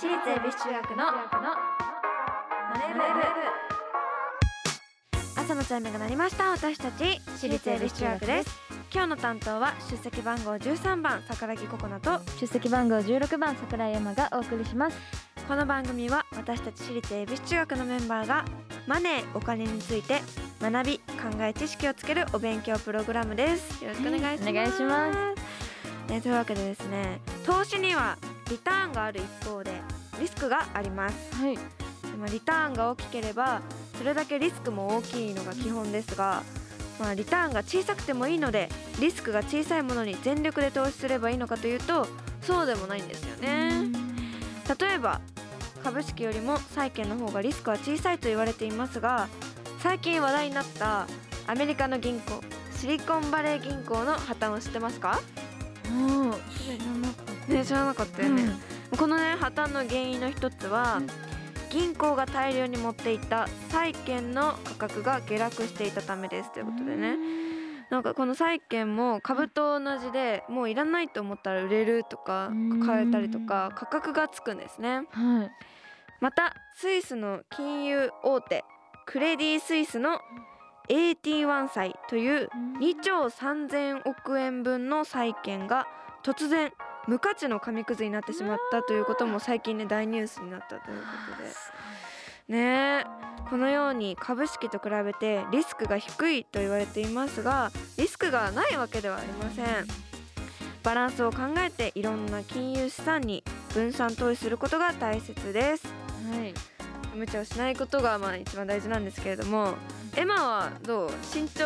私立恵比寿中学のマネブ。朝のチャイムが鳴りました。私たち私立恵比寿中学です。今日の担当は出席番号13番桜木ココナと出席番号16番桜井山がお送りします。この番組は私たち私立恵比寿中学のメンバーがマネーお金について学び考え知識をつけるお勉強プログラムです。よろしくお願いします、お願いします。ね、というわけでですね投資にはリターンがある一方でリスクがあります。はい。でまあリターンが大きければそれだけリスクも大きいのが基本ですが、まあ、リターンが小さくてもいいのでリスクが小さいものに全力で投資すればいいのかというとそうでもないんですよね。例えば株式よりも債券の方がリスクは小さいと言われていますが最近話題になったアメリカの銀行シリコンバレー銀行の破綻を知ってますか？もう知らなかったね知らなかったよね、このね破綻の原因の一つは、うん。銀行が大量に持っていた債券の価格が下落していたためですということでね。なんかこの債券も株と同じでもういらないと思ったら売れるとかうん。買えたりとか価格がつくんですね。はい。またスイスの金融大手クレディ・スイスの AT1 債という2兆3000億円分の債券が突然無価値の紙くずになってしまったということも最近ね大ニュースになったということで。ねえこのように株式と比べてリスクが低いと言われていますがリスクがないわけではありません。バランスを考えていろんな金融資産に分散投資することが大切です。はい。無茶をしないことがまあ一番大事なんですけれどもエマはどう？慎重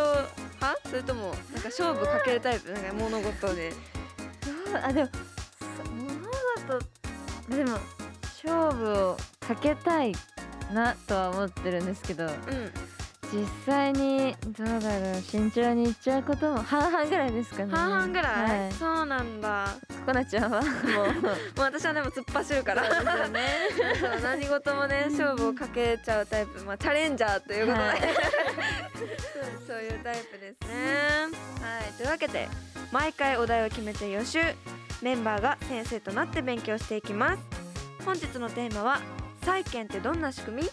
派？それともなんか勝負かけるタイプ？なんか物事で。あでもそ物事でも勝負をかけたいなとは思ってるんですけどうん。実際にどうだろう慎重にいっちゃうことも半々ぐらいですかね。半々ぐらい、はい、そうなんだ。ココナちゃんは？もうもう私はでも突っ走るから。そうですよね。そう何事もね勝負をかけちゃうタイプ。まあチャレンジャーということで、はい。そうそういうタイプですね。はい。というわけで毎回お題を決めて予習メンバーが先生となって勉強していきます。本日のテーマは債券ってどんな仕組み？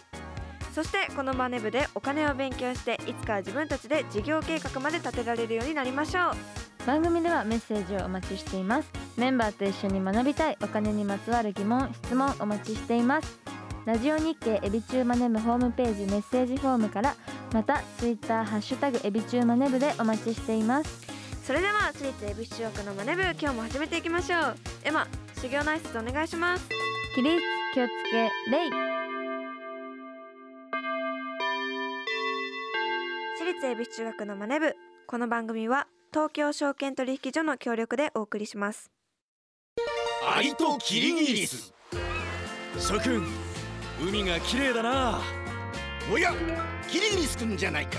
そしてこのマネ部でお金を勉強していつかは自分たちで事業計画まで立てられるようになりましょう。番組ではメッセージをお待ちしています。メンバーと一緒に学びたいお金にまつわる疑問質問お待ちしています。ラジオ日経エビチューマネブホームページメッセージフォームからまたツイッターハッシュタグエビチューマネブでお待ちしています。それでは私立恵比寿中学のマネ部今日も始めていきましょう。エマ修行の挨拶お願いします。起立気をつけレイ。私立恵比寿中学のマネ部この番組は東京証券取引所の協力でお送りします。アリとキリギリス。諸君海が綺麗だな。おやキリギリス君じゃないか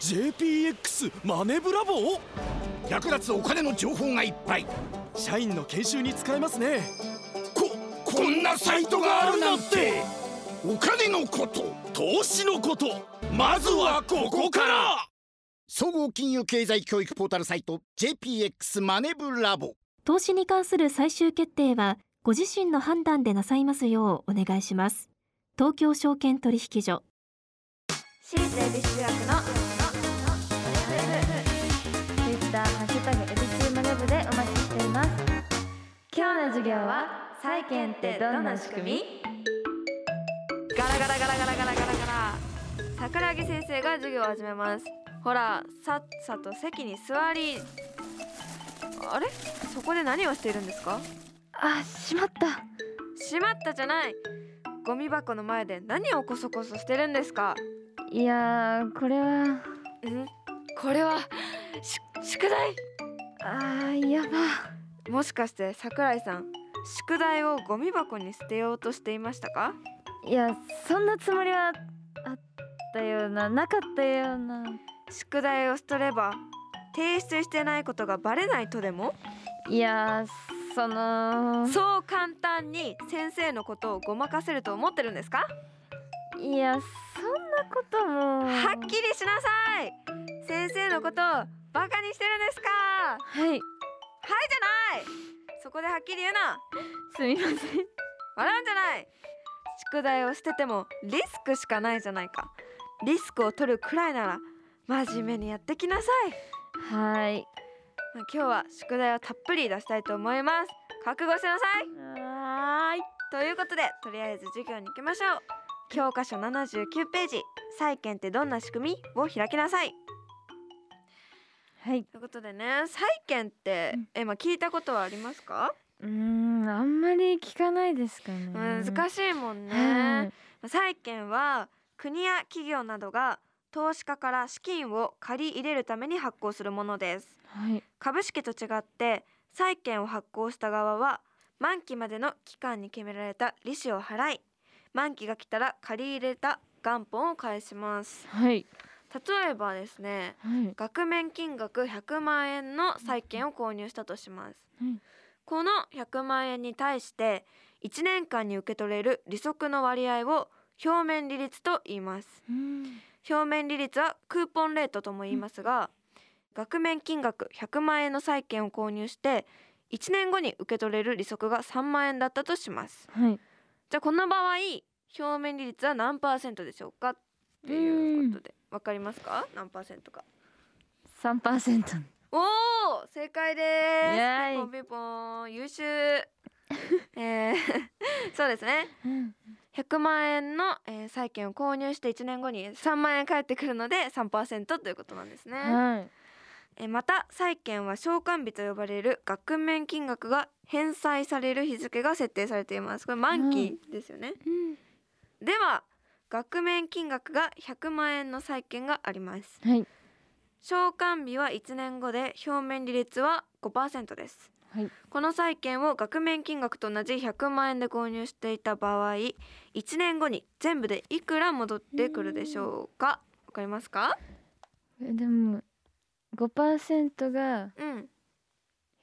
JPX マネブラボ役立つお金の情報がいっぱい。社員の研修に使えますね。ここんなサイトがあるなんて。お金のこと投資のことまずはここから。総合金融経済教育ポータルサイト JPX マネブラボ投資に関する最終決定はご自身の判断でなさいますようお願いします。東京証券取引所。私立恵比寿中学のッターハッシュタグエビチューマネブでお待ちしています。今日の授業は債券ってどんな仕組み？ガラガラガラガラガラガラガラ。桜木先生が授業を始めます。ほらさっさと席に座り。あれ？そこで何をしているんですか？あしまった。しまったじゃない。ゴミ箱の前で何をコソコソしてるんですか？いやーこれは。んこれはし宿題？あーやば。もしかして桜井さん宿題をゴミ箱に捨てようとしていましたか？いやそんなつもりはあったようななかったような。宿題を捨てれば提出してないことがバレないとでも？いやその。そう簡単に先生のことをごまかせると思ってるんですか？いやそんなことも。はっきりしなさい！先生のことをバカにしてるんですか？はい。はいじゃない！そこではっきり言うな。すみません。笑うんじゃない！宿題を捨ててもリスクしかないじゃないか。リスクを取るくらいなら真面目にやってきなさい。はい。まあ今日は宿題をたっぷり出したいと思います。覚悟しなさい。はーい。ということでとりあえず授業に行きましょう。教科書79ページ。債券ってどんな仕組み？を開きなさいはい。ということでね債券って、うん。えまあ聞いたことはありますか、うーんあんまり聞かないですかね。難しいもんね、はい。債券は国や企業などが投資家から資金を借り入れるために発行するものです。はい。株式と違って債券を発行した側は満期までの期間に決められた利子を払い満期が来たら借り入れた元本を返します。はい例えばですねはい。額面金額100万円の債券を購入したとします、はい。この100万円に対して1年間に受け取れる利息の割合を表面利率と言います。うん。表面利率はクーポンレートとも言いますが、額面金額100万円の債券を購入して1年後に受け取れる利息が3万円だったとします。はい。じゃあこの場合表面利率は何パーセントでしょうかっていうことでわかりますか？何パーセントか。三パーセント。おお正解です。ピンポンピンポン優秀。えー そうですね。100万円の、えー債券を購入して1年後に3万円返ってくるので3%ということなんですね、はい。えーまた債券は償還日と呼ばれる額面金額が返済される日付が設定されています。これ満期ですよね、では額面金額が100万円の債券があります。はい。償還日は1年後で表面利率は5%です。はい。この債券を額面金額と同じ100万円で購入していた場合1年後に全部でいくら戻ってくるでしょうか？わかりますか？えでも五パーセントがうん。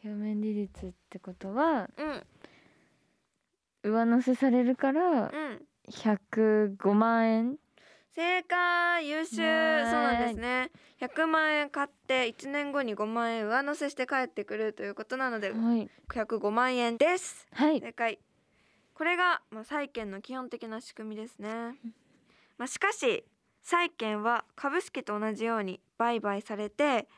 表面利率ってことはうん。上乗せされるからうん105万円正解優秀。そうねなんですね。100万円買って1年後に5万円上乗せして帰ってくるということなのではい。105万円です。はい。正解。これが、まあ、債券の基本的な仕組みですね、まあ、しかし債券は株式と同じように売買されて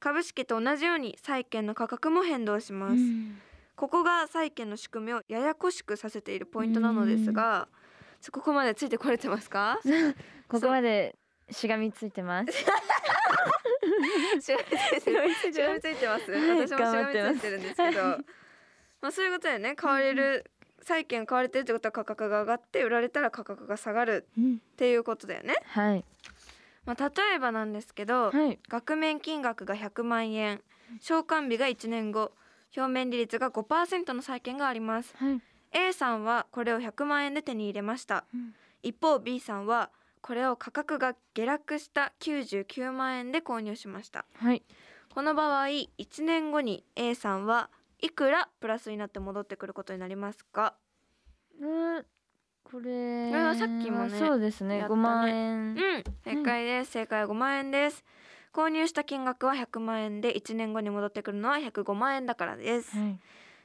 株式と同じように債券の価格も変動します、うん。ここが債券の仕組みをややこしくさせているポイントなのですがそこまでついてこれてますか？ここまでしがみついてます。しがみついてる。しがみついてます、はい私もしがみついてるんですけど。まあそういうことでね買われる、債券買われてるってことは価格が上がって売られたら価格が下がるっていうことだよね、はい。まあ、例えばなんですけど、はい。額面金額が100万円償還日が1年後表面利率が5%の債券があります。はい A さんはこれを100万円で手に入れました、うん。一方 B さんはこれを価格が下落した99万円で購入しました。はい。この場合1年後に A さんはいくらプラスになって戻ってくることになりますか？うんこれこれはさっきもねそうですね。ね。5万円。うん正解です、正解は5万円です。購入した金額は100万円で1年後に戻ってくるのは105万円だからです、はい。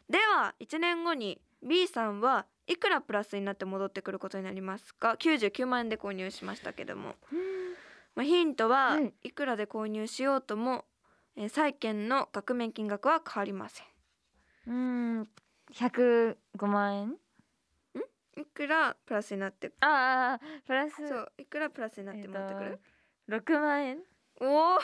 では1年後に B さんはいくらプラスになって戻ってくることになりますか？99万円で購入しましたけども、まあ、ヒントは、はい。い、くらで購入しようとも、えー債券の額面金額は変わりません。うん。105万円？いくらプラスになってああプラス。そういくらプラスになって戻ってくる、6万円？おお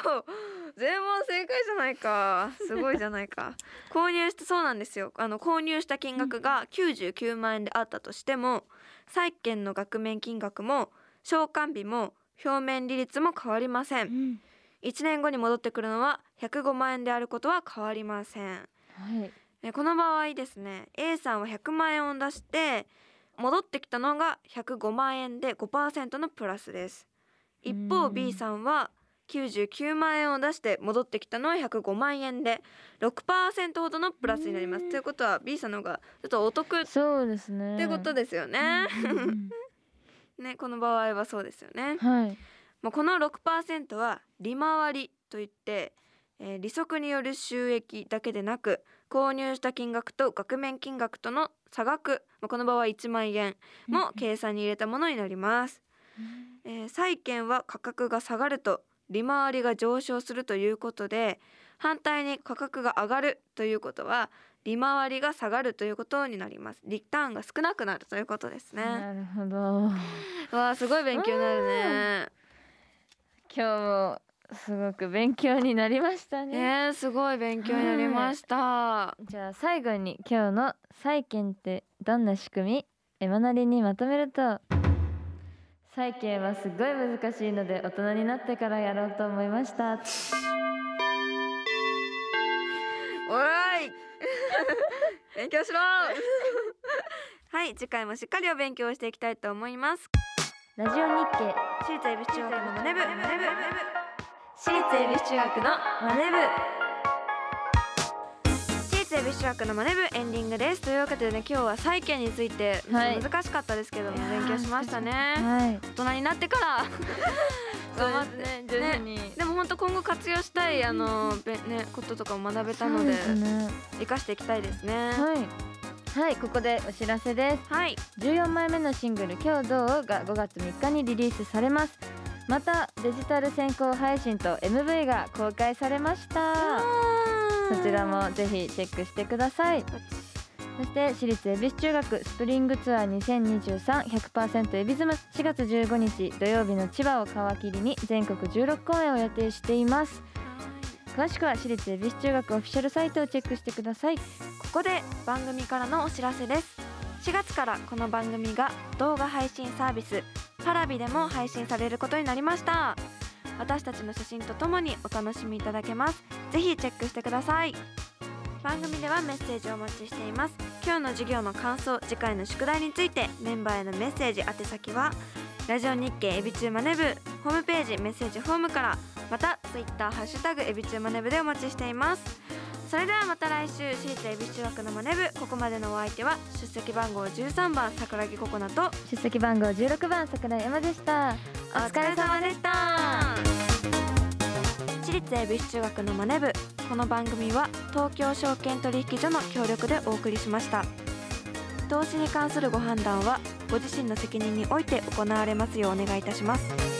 全問正解じゃないか。すごいじゃないか。購入してそうなんですよ。あの購入した金額が99万円であったとしても債券の額面金額も償還日も表面利率も変わりません。1年後に戻ってくるのは105万円であることは変わりません、はい。ええこの場合ですね A さんは100万円を出して戻ってきたのが105万円で5%のプラスです。一方うん。B さんは99万円を出して戻ってきたのは105万円で6%ほどのプラスになります。ということは B さんの方がちょっとお得っそうですね。てことですよね、ねこの場合はそうですよね。うんはい。まあ、この6%は利回りといって、えー利息による収益だけでなく購入した金額と額面金額との差額、まあ、この場合1万円も計算に入れたものになります、えー債券は価格が下がると利回りが上昇するということで反対に価格が上がるということは利回りが下がるということになります。リターンが少なくなるということですね。なるほど。わあすごい勉強になるね。今日もすごく勉強になりましたね。ねえすごい勉強になりました。じゃあ最後に今日の債券ってどんな仕組み？エマなりにまとめると債券はすごい難しいので大人になってからやろうと思いました。おい！勉強しろ！はい次回もしっかりお勉強していきたいと思います。ラジオ日経私立恵比寿中学のマネ部。私立恵比寿中学のマネ部私立恵比寿中学のマネ部エンディングです。というわけでね今日は債券についてはい。難しかったですけども、勉強しましたね。はい。大人になってから。頑張ってね徐々に、でも本当今後活用したいあのべねこととかも学べたのでそうですね。生かしていきたいですね。はい。はいここでお知らせです。はい。14枚目のシングル「今日どう?」が5月3日にリリースされます。またデジタル先行配信と MV が公開されましたそちらもぜひチェックしてください。そして私立恵比寿中学スプリングツアー2023100%エビズム4月15日土曜日の千葉を皮切りに全国16公演を予定しています。詳しくは私立恵比寿中学オフィシャルサイトをチェックしてください。ここで番組からのお知らせです。4月からこの番組が動画配信サービスパラビでも配信されることになりました。私たちの写真とともにお楽しみいただけます。ぜひチェックしてください。番組ではメッセージをお待ちしています。今日の授業の感想次回の宿題についてメンバーへのメッセージ宛先はラジオ日経エビチューマネブホームページメッセージフォームからまたツイッターハッシュタグエビチューマネブでお待ちしています。それではまた来週私立恵比寿中学のマネ部ここまでのお相手は出席番号13番桜木ココナと出席番号16番桜井山でした。お疲れ様でした。私立恵比寿中学のマネ部。この番組は東京証券取引所の協力でお送りしました。投資に関するご判断はご自身の責任において行われますようお願いいたします。